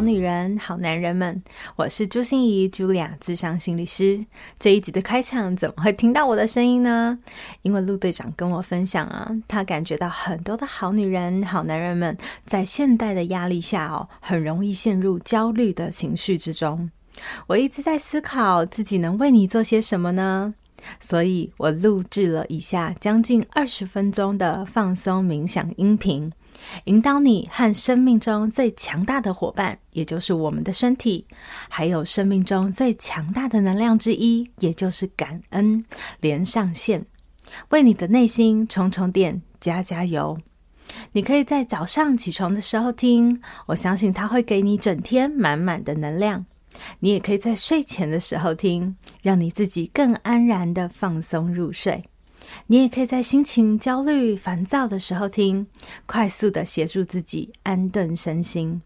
好女人，好男人们，我是朱心仪，Julia，咨商心理师。这一集的开场怎么会听到我的声音呢？因为陆队长跟我分享啊，他感觉到很多的好女人、好男人们在现代的压力下哦，很容易陷入焦虑的情绪之中。我一直在思考自己能为你做些什么呢？所以我录制了以下将近二十分钟的放松冥想音频。引导你和生命中最强大的伙伴，也就是我们的身体，还有生命中最强大的能量之一，也就是感恩，连上线，为你的内心充充电，加加油。你可以在早上起床的时候听，我相信它会给你整天满满的能量。你也可以在睡前的时候听，让你自己更安然的放松入睡。你也可以在心情焦虑、烦躁的时候听，快速的协助自己安顿身心。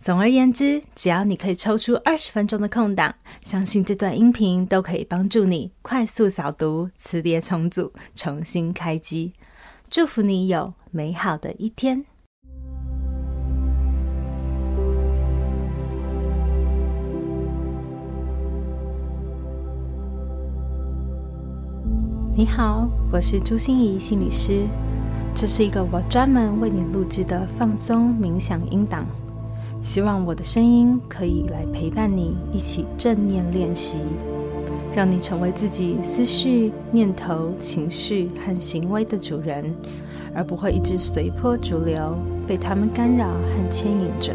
总而言之，只要你可以抽出二十分钟的空档，相信这段音频都可以帮助你快速扫读、磁碟重组、重新开机。祝福你有美好的一天。你好，我是朱心仪心理师。这是一个我专门为你录制的放松冥想音档，希望我的声音可以来陪伴你一起正念练习，让你成为自己思绪、念头、情绪和行为的主人，而不会一直随波逐流，被他们干扰和牵引着。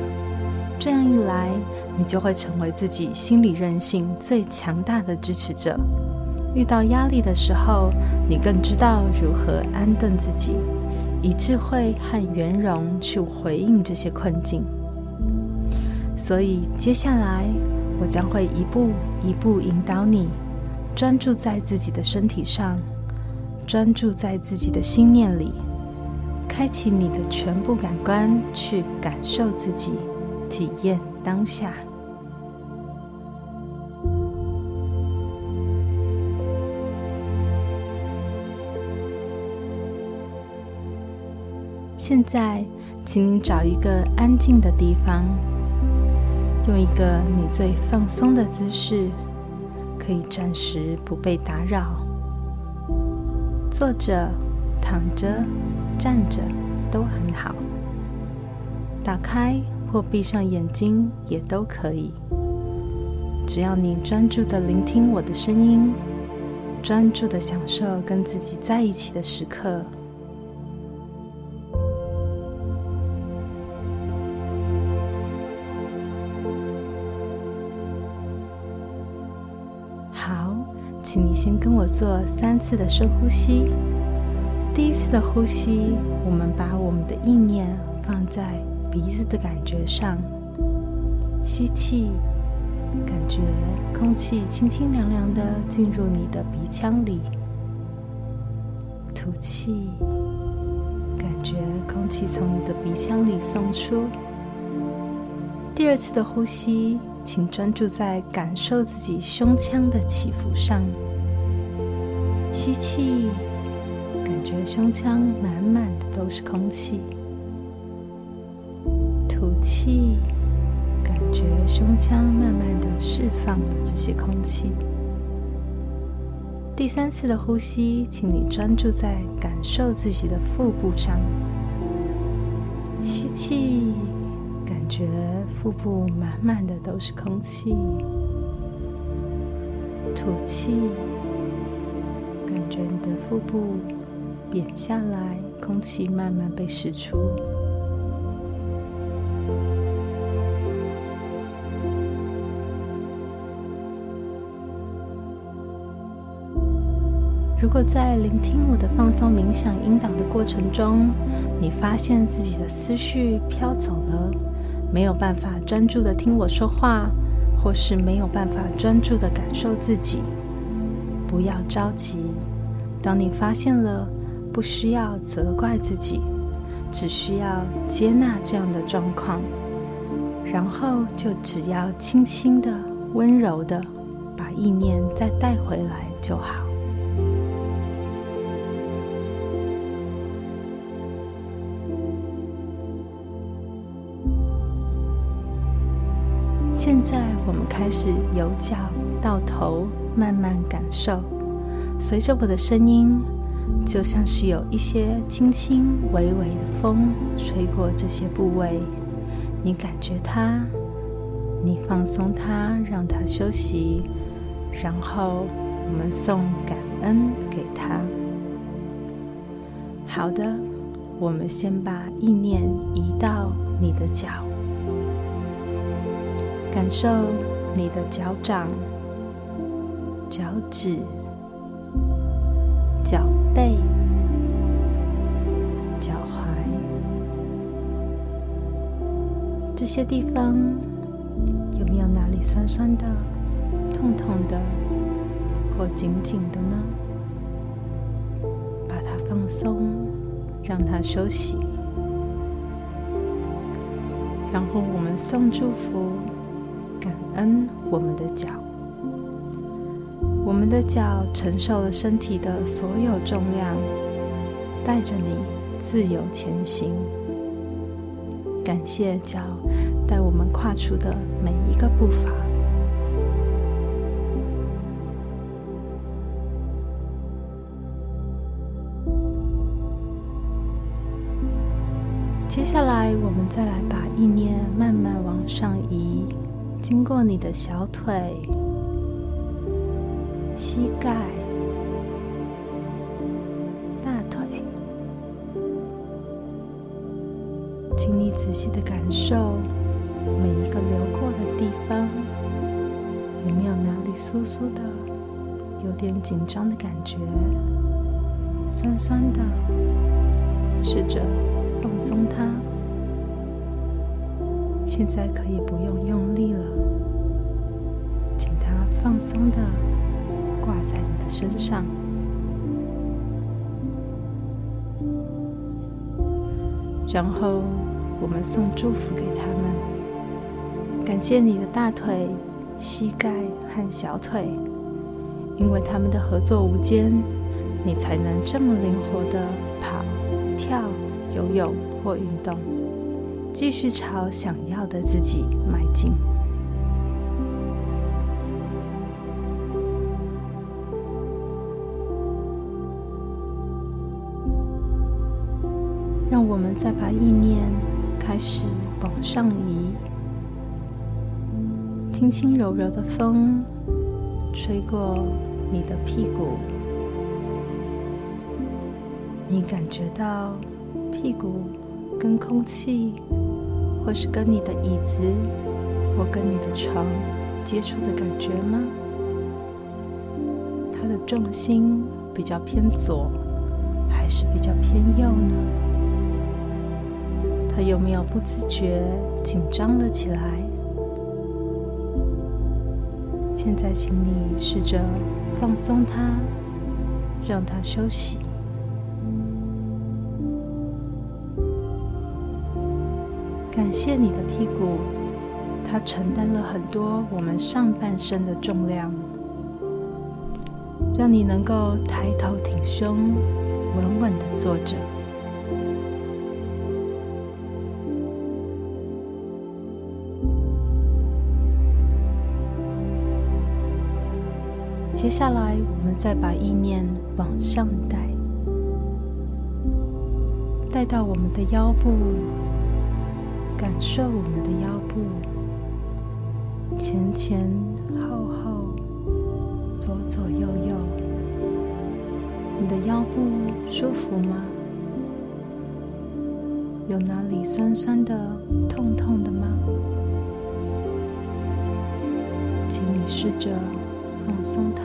这样一来，你就会成为自己心理韧性最强大的支持者。遇到压力的时候，你更知道如何安顿自己，以智慧和圆融去回应这些困境。所以，接下来我将会一步一步引导你，专注在自己的身体上，专注在自己的心念里，开启你的全部感官，去感受自己，体验当下。现在，请你找一个安静的地方，用一个你最放松的姿势，可以暂时不被打扰。坐着、躺着、站着都很好，打开或闭上眼睛也都可以。只要你专注地聆听我的声音，专注地享受跟自己在一起的时刻。请你先跟我做三次的深呼吸。第一次的呼吸，我们把我们的意念放在鼻子的感觉上，吸气，感觉空气清清凉凉的进入你的鼻腔里；吐气，感觉空气从你的鼻腔里送出。第二次的呼吸。请专注在感受自己胸腔的起伏上。吸气，感觉胸腔满满的都是空气；吐气，感觉胸腔慢慢的释放了这些空气。第三次的呼吸，请你专注在感受自己的腹部上。吸气。觉腹部满满的都是空气，吐气，感觉你的腹部扁下来，空气慢慢被释出。如果在聆听我的放松冥想音档的过程中，你发现自己的思绪飘走了，没有办法专注的听我说话，或是没有办法专注的感受自己，不要着急。当你发现了，不需要责怪自己，只需要接纳这样的状况，然后就只要轻轻的、温柔的把意念再带回来就好。现在我们开始由脚到头慢慢感受，随着我的声音。就像是有一些轻轻微微的风吹过这些部位，你感觉它，你放松它，让它休息，然后我们送感恩给它。好的，我们先把意念移到你的脚，感受你的脚掌、脚趾。脚背、脚踝这些地方，有没有哪里酸酸的、痛痛的，或紧紧的呢？把它放松，让它休息。然后我们送祝福，恩我们的脚。我们的脚承受了身体的所有重量，带着你自由前行。感谢脚带我们跨出的每一个步伐。接下来，我们再来把意念慢慢往上移，经过你的小腿。膝盖、大腿，请你仔细的感受每一个流过的地方，有没有哪里酥酥的，有点紧张的感觉，酸酸的，试着放松它。现在可以不用用力了，请它放松的。挂在你的身上，然后我们送祝福给他们，感谢你的大腿、膝盖和小腿，因为他们的合作无间，你才能这么灵活的跑、跳、游泳或运动，继续朝想要的自己迈进。让我们再把意念开始往上移，轻轻柔柔的风吹过你的屁股，你感觉到屁股跟空气，或是跟你的椅子，或跟你的床接触的感觉吗？它的重心比较偏左，还是比较偏右呢？它有没有不自觉紧张了起来？现在，请你试着放松它，让它休息。感谢你的屁股，它承担了很多我们上半身的重量，让你能够抬头挺胸，稳稳地坐着。接下来，我们再把意念往上带，带到我们的腰部，感受我们的腰部前前后后、左左右右。你的腰部舒服吗？有哪里酸酸的、痛痛的吗？请你试着。放松它，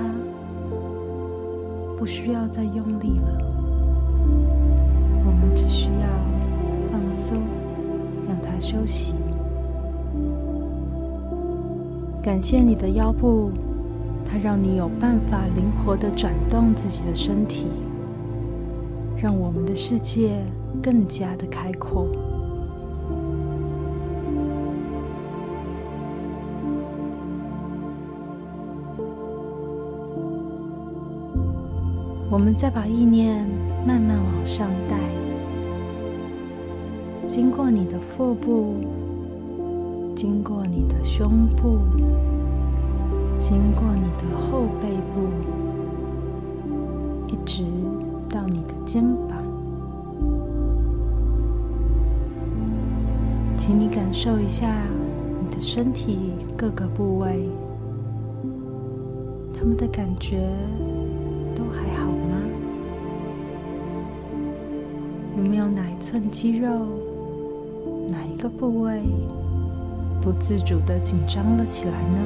不需要再用力了。我们只需要放松，让它休息。感谢你的腰部，它让你有办法灵活地转动自己的身体，让我们的世界更加的开阔。我们再把意念慢慢往上带，经过你的腹部，经过你的胸部，经过你的后背部，一直到你的肩膀。请你感受一下你的身体各个部位，他们的感觉都还好吗？有没有哪一寸肌肉、个部位不自主的紧张了起来呢？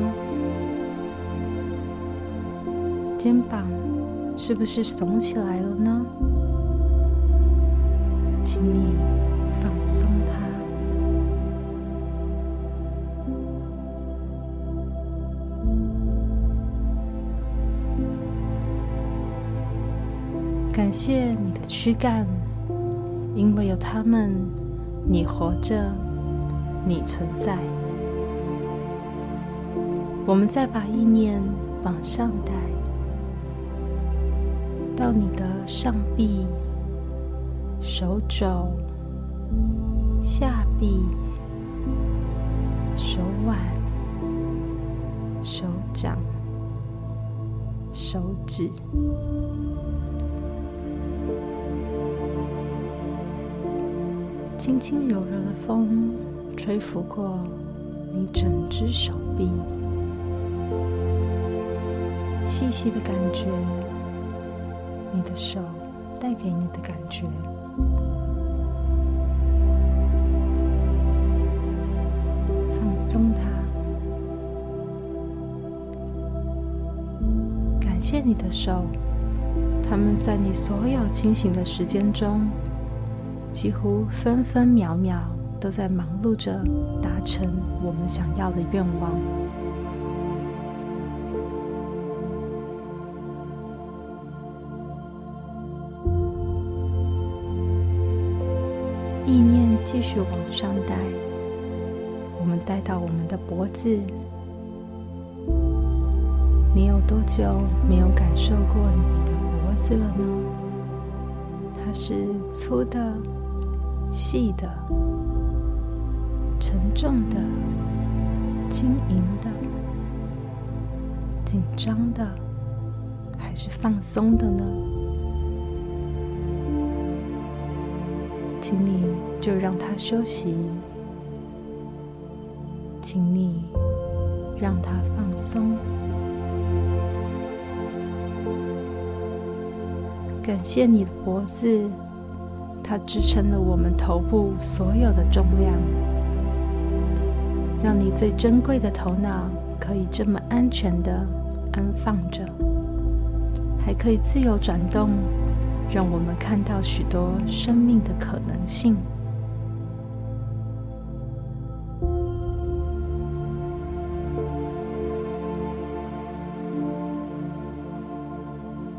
肩膀是不是耸起来了呢？请你放松它。感谢你的躯干，因为有他们，你活着，你存在。我们再把意念往上带，到你的上臂、手肘、下臂、手腕、手掌、手指。轻轻柔柔的风吹拂过你整只手臂，细细的感觉，你的手带给你的感觉。放松它，感谢你的手，他们在你所有清醒的时间中。几乎分分秒秒都在忙碌着达成我们想要的愿望。意念继续往上带，我们带到我们的脖子。你有多久没有感受过你的脖子了呢？它是粗的。细的、重的、轻盈的、紧张的，还是放松的呢？请你就让它休息，请你让它放松。感谢你的脖子。它支撑了我们头部所有的重量，让你最珍贵的头脑可以这么安全的安放着，还可以自由转动，让我们看到许多生命的可能性。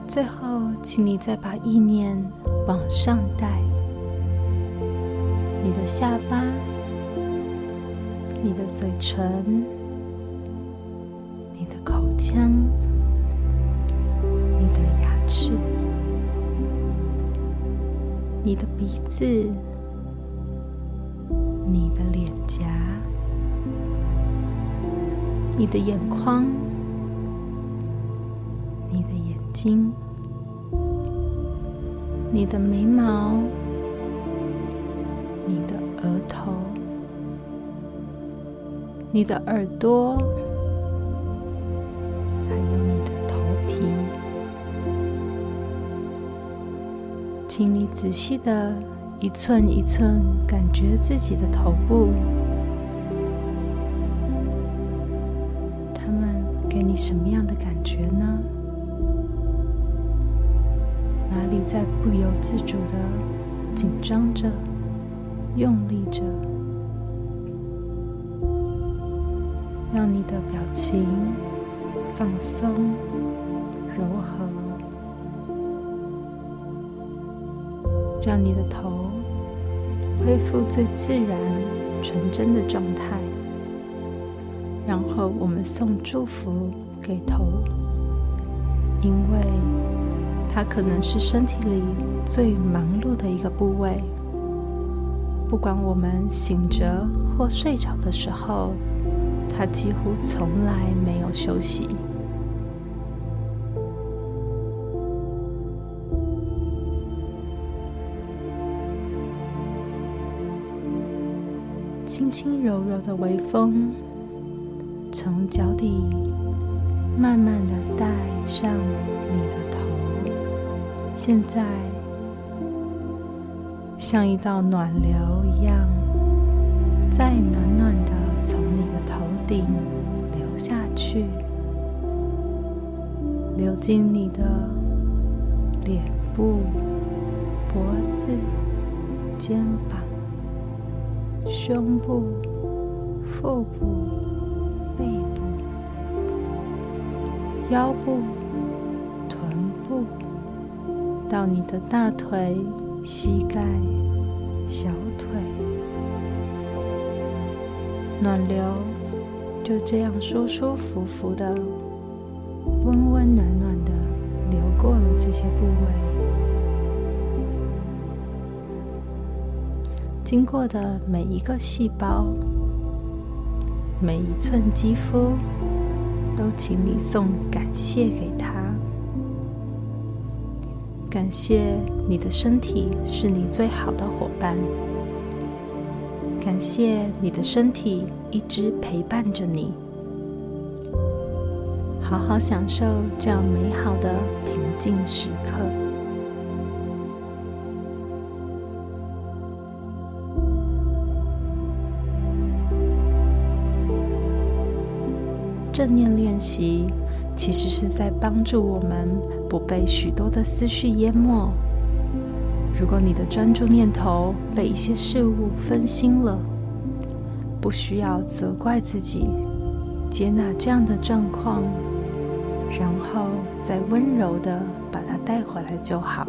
最后，请你再把意念往上带。你的下巴，你的嘴唇，你的口腔，你的牙齿，你的鼻子，你的脸颊，你的眼眶，你的眼睛，你的眉毛。你的额头，你的耳朵，还有你的头皮，请你仔细的一寸一寸感觉自己的头部，他们给你什么样的感觉呢？哪里在不由自主的紧张着？用力着，让你的表情放松、柔和。让你的头恢复最自然、纯真的状态。然后我们送祝福给头，因为它可能是身体里最忙碌的一个部位。不管我们醒着或睡着的时候，他几乎从来没有休息。轻轻柔柔的微风，从脚底慢慢的带上你的头。现在，像一道暖流一样，再暖暖的从你的顶流下去，流进你的脸部、脖子、肩膀。胸部、腹部、背部、腰部、臀部，到你的大腿、膝盖、小腿，暖流就这样舒舒服服的、温温暖暖的流过了这些部位。经过的每一个细胞，每一寸肌肤，都请你送感谢给他。感谢你的身体是你最好的伙伴，感谢你的身体一直陪伴着你。好好享受这样美好的平静时刻。正念练习其实是在帮助我们不被许多的思绪淹没。如果你的专注念头被一些事物分心了，不需要责怪自己，接纳这样的状况，然后再温柔地把它带回来就好。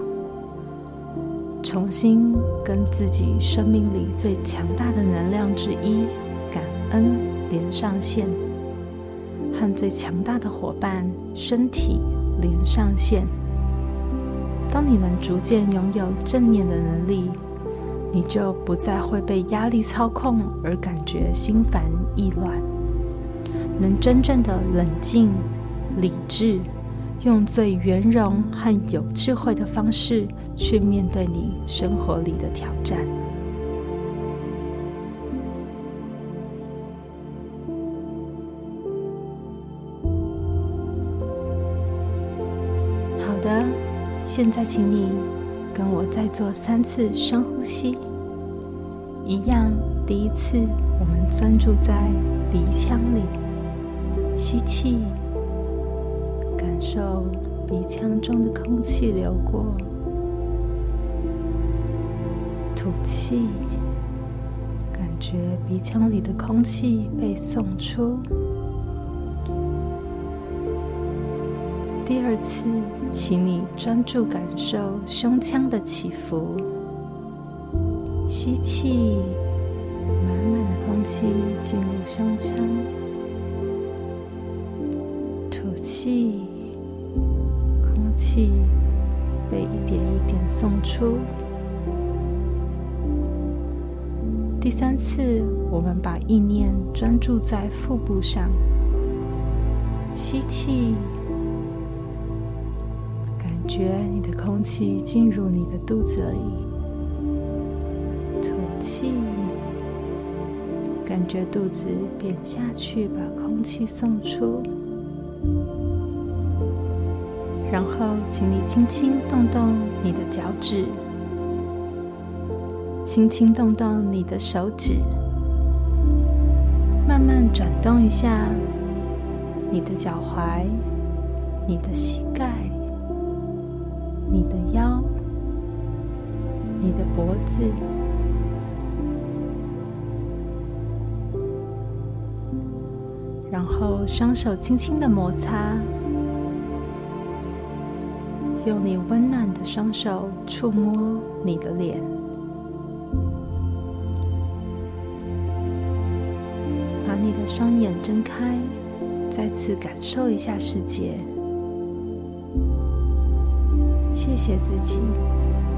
重新跟自己生命里最强大的能量之一——感恩连上线。和最强大的伙伴身体连上线。当你能逐渐拥有正念的能力，你就不再会被压力操控而感觉心烦意乱，能真正的冷静、理智，用最圆融和有智慧的方式去面对你生活里的挑战。现在，请你跟我再做三次深呼吸。一样，第一次我们专注在鼻腔里，吸气，感受鼻腔中的空气流过；吐气，感觉鼻腔里的空气被送出。第二次，请你专注感受胸腔的起伏。吸气，满满的空气进入胸腔；吐气，空气被一点一点送出。第三次，我们把意念专注在腹部上。吸气。觉你的空气进入你的肚子里，吐气，感觉肚子扁下去，把空气送出。然后，请你轻轻动动你的脚趾，轻轻动动你的手指，慢慢转动一下你的脚踝、你的膝盖。你的腰，你的脖子，然后双手轻轻的摩擦，用你温暖的双手触摸你的脸，把你的双眼睁开，再次感受一下世界。谢谢自己，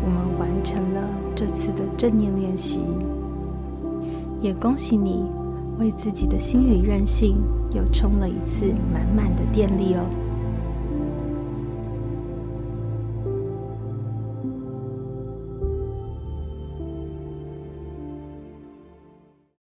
我们完成了这次的正念练习，也恭喜你为自己的心理韧性又充了一次满满的电力哦。